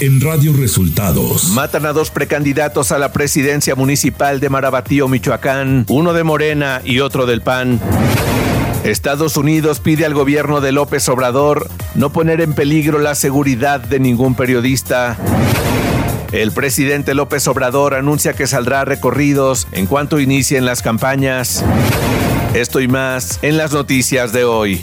en Radio Resultados. Matan a dos precandidatos a la presidencia municipal de Marabatío, Michoacán, uno de Morena y otro del PAN. Estados Unidos pide al gobierno de López Obrador no poner en peligro la seguridad de ningún periodista. El presidente López Obrador anuncia que saldrá a recorridos en cuanto inicien las campañas. Esto y más en las noticias de hoy.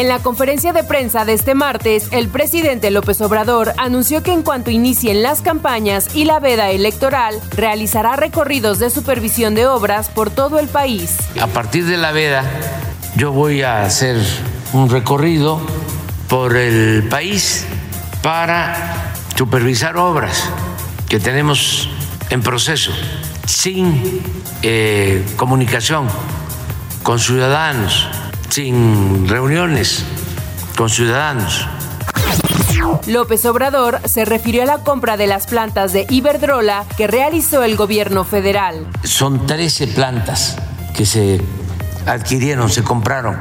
En la conferencia de prensa de este martes, el presidente López Obrador anunció que en cuanto inicien las campañas y la veda electoral, realizará recorridos de supervisión de obras por todo el país. A partir de la veda, yo voy a hacer un recorrido por el país para supervisar obras que tenemos en proceso, sin eh, comunicación con ciudadanos sin reuniones con ciudadanos. López Obrador se refirió a la compra de las plantas de Iberdrola que realizó el gobierno federal. Son 13 plantas que se adquirieron, se compraron.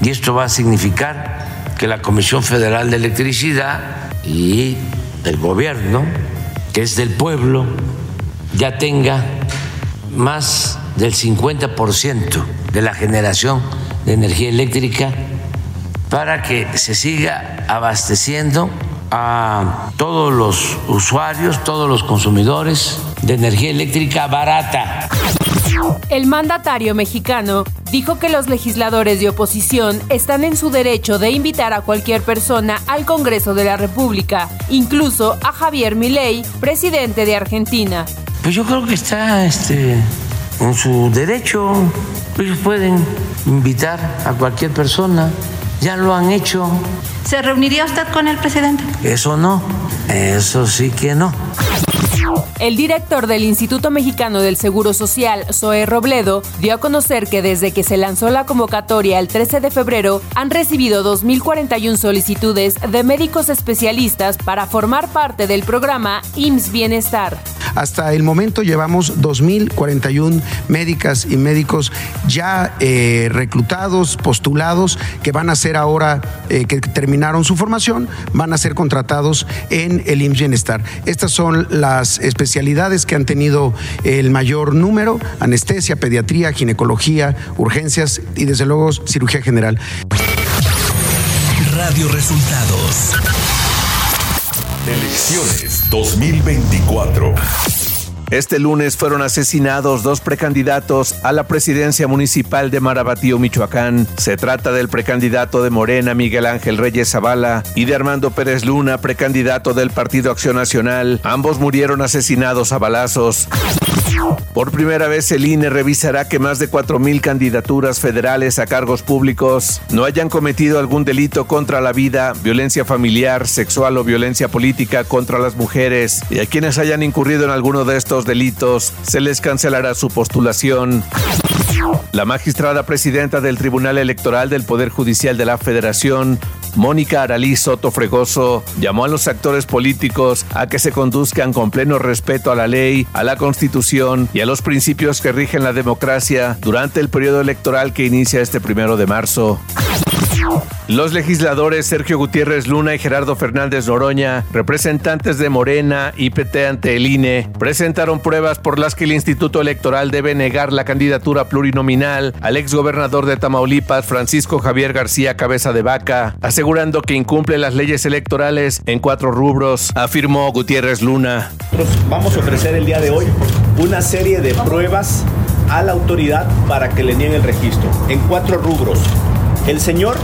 Y esto va a significar que la Comisión Federal de Electricidad y el gobierno, que es del pueblo, ya tenga más del 50% de la generación de energía eléctrica para que se siga abasteciendo a todos los usuarios, todos los consumidores de energía eléctrica barata. El mandatario mexicano dijo que los legisladores de oposición están en su derecho de invitar a cualquier persona al Congreso de la República, incluso a Javier Milei, presidente de Argentina. Pues yo creo que está este, en su derecho. Ellos pueden invitar a cualquier persona, ya lo han hecho. ¿Se reuniría usted con el presidente? Eso no, eso sí que no. El director del Instituto Mexicano del Seguro Social, Zoe Robledo, dio a conocer que desde que se lanzó la convocatoria el 13 de febrero han recibido 2.041 solicitudes de médicos especialistas para formar parte del programa IMSS Bienestar. Hasta el momento llevamos 2.041 médicas y médicos ya eh, reclutados, postulados, que van a ser ahora, eh, que terminaron su formación, van a ser contratados en el IMSS Bienestar. Estas son las especialidades que han tenido el mayor número, anestesia, pediatría, ginecología, urgencias y desde luego cirugía general. Radio Resultados Elecciones 2024. Este lunes fueron asesinados dos precandidatos a la presidencia municipal de Marabatío, Michoacán. Se trata del precandidato de Morena, Miguel Ángel Reyes Zavala, y de Armando Pérez Luna, precandidato del Partido Acción Nacional. Ambos murieron asesinados a balazos. Por primera vez el INE revisará que más de 4.000 candidaturas federales a cargos públicos no hayan cometido algún delito contra la vida, violencia familiar, sexual o violencia política contra las mujeres y a quienes hayan incurrido en alguno de estos delitos se les cancelará su postulación. La magistrada presidenta del Tribunal Electoral del Poder Judicial de la Federación, Mónica Aralí Soto Fregoso, llamó a los actores políticos a que se conduzcan con pleno respeto a la ley, a la Constitución y a los principios que rigen la democracia durante el periodo electoral que inicia este primero de marzo. Los legisladores Sergio Gutiérrez Luna y Gerardo Fernández Noroña, representantes de Morena y PT ante el INE, presentaron pruebas por las que el Instituto Electoral debe negar la candidatura plurinominal al exgobernador de Tamaulipas, Francisco Javier García Cabeza de Vaca, asegurando que incumple las leyes electorales en cuatro rubros, afirmó Gutiérrez Luna. Vamos a ofrecer el día de hoy una serie de pruebas a la autoridad para que le niegue el registro en cuatro rubros. El señor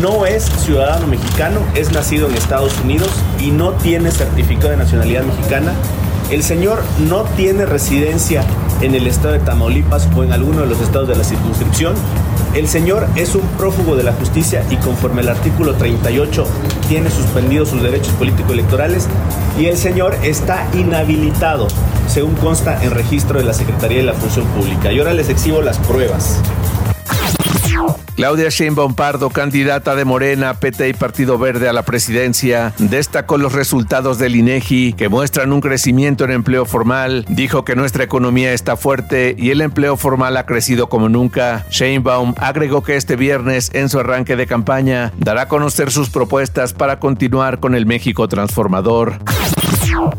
no es ciudadano mexicano, es nacido en Estados Unidos y no tiene certificado de nacionalidad mexicana. El señor no tiene residencia en el estado de Tamaulipas o en alguno de los estados de la circunscripción El señor es un prófugo de la justicia y conforme al artículo 38 tiene suspendidos sus derechos político-electorales y el señor está inhabilitado, según consta en registro de la Secretaría de la Función Pública. Y ahora les exhibo las pruebas. Claudia Sheinbaum Pardo, candidata de Morena, PT y Partido Verde a la presidencia, destacó los resultados del INEGI que muestran un crecimiento en empleo formal. Dijo que nuestra economía está fuerte y el empleo formal ha crecido como nunca. Sheinbaum agregó que este viernes, en su arranque de campaña, dará a conocer sus propuestas para continuar con el México transformador.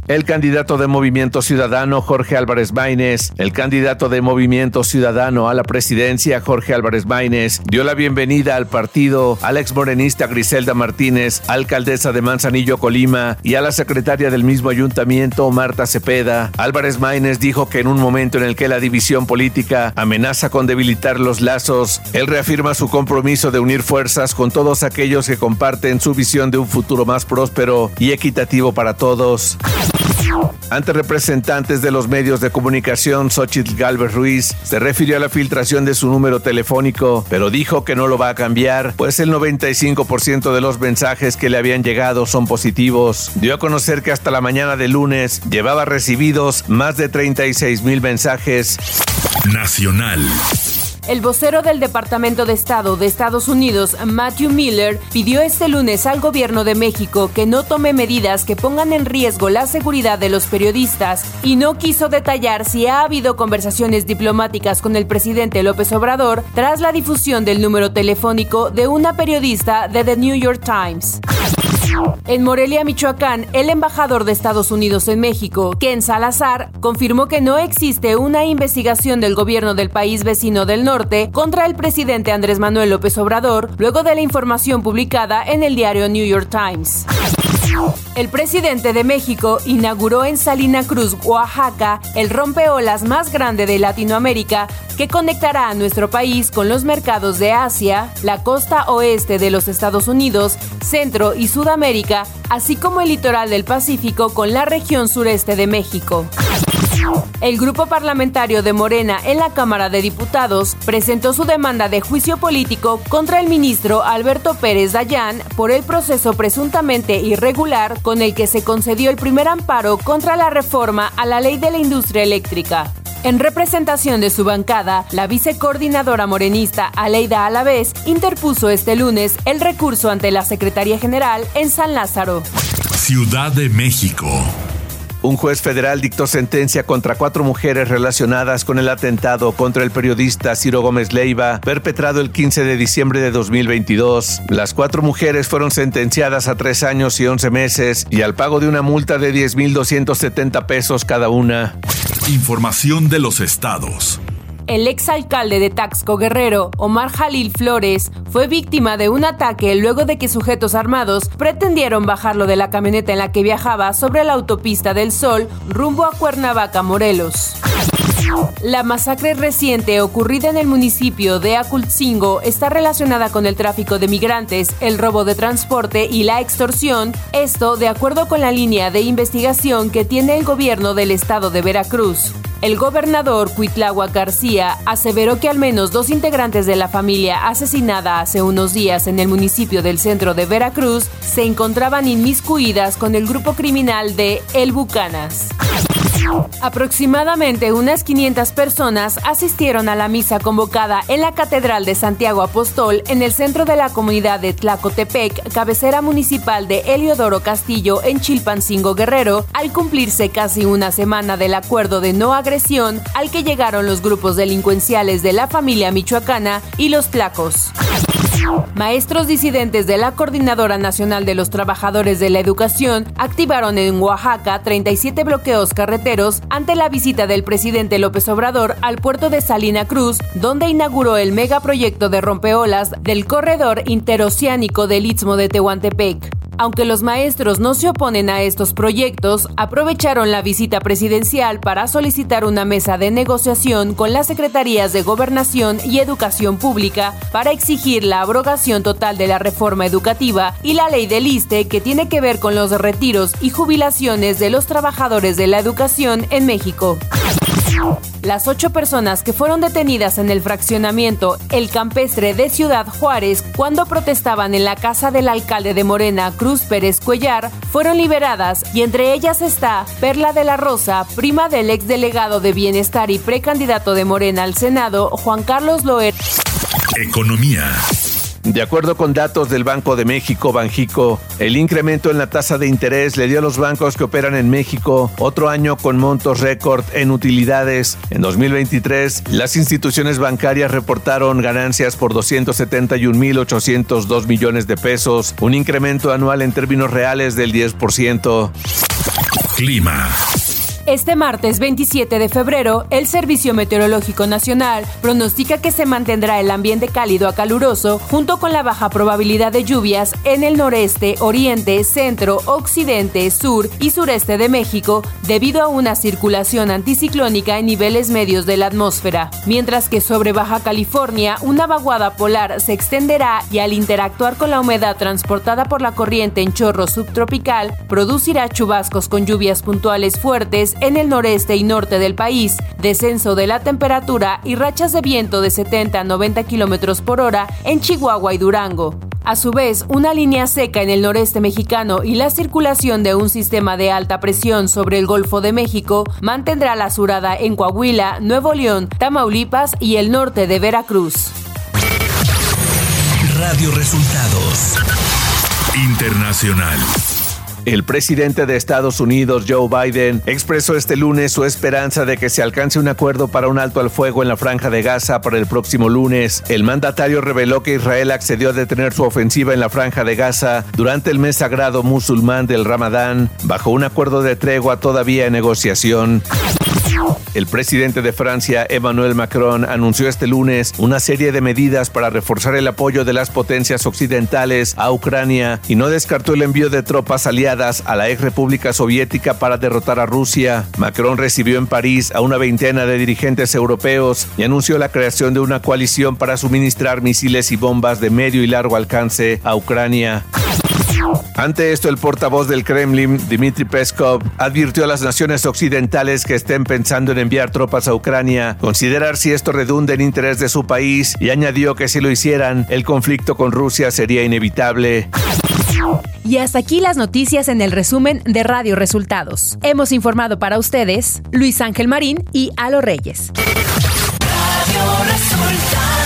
El candidato de Movimiento Ciudadano, Jorge Álvarez Maínez, el candidato de Movimiento Ciudadano a la presidencia, Jorge Álvarez Maínez, dio la bienvenida al partido a la exmorenista Griselda Martínez, alcaldesa de Manzanillo, Colima, y a la secretaria del mismo ayuntamiento, Marta Cepeda. Álvarez Maínez dijo que en un momento en el que la división política amenaza con debilitar los lazos, él reafirma su compromiso de unir fuerzas con todos aquellos que comparten su visión de un futuro más próspero y equitativo para todos. Ante representantes de los medios de comunicación, Xochitl Galvez Ruiz se refirió a la filtración de su número telefónico, pero dijo que no lo va a cambiar, pues el 95% de los mensajes que le habían llegado son positivos. Dio a conocer que hasta la mañana de lunes llevaba recibidos más de 36 mil mensajes. Nacional. El vocero del Departamento de Estado de Estados Unidos, Matthew Miller, pidió este lunes al gobierno de México que no tome medidas que pongan en riesgo la seguridad de los periodistas y no quiso detallar si ha habido conversaciones diplomáticas con el presidente López Obrador tras la difusión del número telefónico de una periodista de The New York Times. En Morelia, Michoacán, el embajador de Estados Unidos en México, Ken Salazar, confirmó que no existe una investigación del gobierno del país vecino del norte contra el presidente Andrés Manuel López Obrador, luego de la información publicada en el diario New York Times. El presidente de México inauguró en Salina Cruz, Oaxaca, el rompeolas más grande de Latinoamérica que conectará a nuestro país con los mercados de Asia, la costa oeste de los Estados Unidos, Centro y Sudamérica, así como el litoral del Pacífico con la región sureste de México. El grupo parlamentario de Morena en la Cámara de Diputados presentó su demanda de juicio político contra el ministro Alberto Pérez Dayán por el proceso presuntamente irregular con el que se concedió el primer amparo contra la reforma a la ley de la industria eléctrica. En representación de su bancada, la vicecoordinadora morenista Aleida Alavés interpuso este lunes el recurso ante la Secretaría General en San Lázaro. Ciudad de México. Un juez federal dictó sentencia contra cuatro mujeres relacionadas con el atentado contra el periodista Ciro Gómez Leiva, perpetrado el 15 de diciembre de 2022. Las cuatro mujeres fueron sentenciadas a tres años y once meses y al pago de una multa de 10.270 pesos cada una. Información de los estados. El exalcalde de Taxco Guerrero, Omar Jalil Flores, fue víctima de un ataque luego de que sujetos armados pretendieron bajarlo de la camioneta en la que viajaba sobre la autopista del Sol rumbo a Cuernavaca, Morelos. La masacre reciente ocurrida en el municipio de Acultzingo está relacionada con el tráfico de migrantes, el robo de transporte y la extorsión, esto de acuerdo con la línea de investigación que tiene el gobierno del estado de Veracruz. El gobernador Cuitláhuac García aseveró que al menos dos integrantes de la familia asesinada hace unos días en el municipio del centro de Veracruz se encontraban inmiscuidas con el grupo criminal de El Bucanas. Aproximadamente unas 500 personas asistieron a la misa convocada en la Catedral de Santiago Apóstol en el centro de la comunidad de Tlacotepec, cabecera municipal de Heliodoro Castillo en Chilpancingo Guerrero, al cumplirse casi una semana del acuerdo de no agresión al que llegaron los grupos delincuenciales de la familia michoacana y los tlacos. Maestros disidentes de la Coordinadora Nacional de los Trabajadores de la Educación activaron en Oaxaca 37 bloqueos carreteros ante la visita del presidente López Obrador al puerto de Salina Cruz, donde inauguró el megaproyecto de rompeolas del corredor interoceánico del Istmo de Tehuantepec. Aunque los maestros no se oponen a estos proyectos, aprovecharon la visita presidencial para solicitar una mesa de negociación con las secretarías de Gobernación y Educación Pública para exigir la abrogación total de la reforma educativa y la ley del ISTE que tiene que ver con los retiros y jubilaciones de los trabajadores de la educación en México. Las ocho personas que fueron detenidas en el fraccionamiento El Campestre de Ciudad Juárez cuando protestaban en la casa del alcalde de Morena, Cruz Pérez Cuellar, fueron liberadas y entre ellas está Perla de la Rosa, prima del exdelegado de Bienestar y precandidato de Morena al Senado, Juan Carlos Loer. Economía. De acuerdo con datos del Banco de México, Banjico, el incremento en la tasa de interés le dio a los bancos que operan en México otro año con montos récord en utilidades. En 2023, las instituciones bancarias reportaron ganancias por 271.802 millones de pesos, un incremento anual en términos reales del 10%. Clima. Este martes 27 de febrero, el Servicio Meteorológico Nacional pronostica que se mantendrá el ambiente cálido a caluroso junto con la baja probabilidad de lluvias en el noreste, oriente, centro, occidente, sur y sureste de México debido a una circulación anticiclónica en niveles medios de la atmósfera, mientras que sobre Baja California una vaguada polar se extenderá y al interactuar con la humedad transportada por la corriente en chorro subtropical producirá chubascos con lluvias puntuales fuertes en el noreste y norte del país, descenso de la temperatura y rachas de viento de 70 a 90 kilómetros por hora en Chihuahua y Durango. A su vez, una línea seca en el noreste mexicano y la circulación de un sistema de alta presión sobre el Golfo de México mantendrá la surada en Coahuila, Nuevo León, Tamaulipas y el norte de Veracruz. Radio Resultados Internacional. El presidente de Estados Unidos, Joe Biden, expresó este lunes su esperanza de que se alcance un acuerdo para un alto al fuego en la franja de Gaza para el próximo lunes. El mandatario reveló que Israel accedió a detener su ofensiva en la franja de Gaza durante el mes sagrado musulmán del Ramadán, bajo un acuerdo de tregua todavía en negociación. El presidente de Francia, Emmanuel Macron, anunció este lunes una serie de medidas para reforzar el apoyo de las potencias occidentales a Ucrania y no descartó el envío de tropas aliadas a la ex República Soviética para derrotar a Rusia. Macron recibió en París a una veintena de dirigentes europeos y anunció la creación de una coalición para suministrar misiles y bombas de medio y largo alcance a Ucrania. Ante esto, el portavoz del Kremlin, Dmitry Peskov, advirtió a las naciones occidentales que estén pensando en enviar tropas a Ucrania, considerar si esto redunda en interés de su país y añadió que si lo hicieran, el conflicto con Rusia sería inevitable. Y hasta aquí las noticias en el resumen de Radio Resultados. Hemos informado para ustedes Luis Ángel Marín y Alo Reyes. Radio Resultados.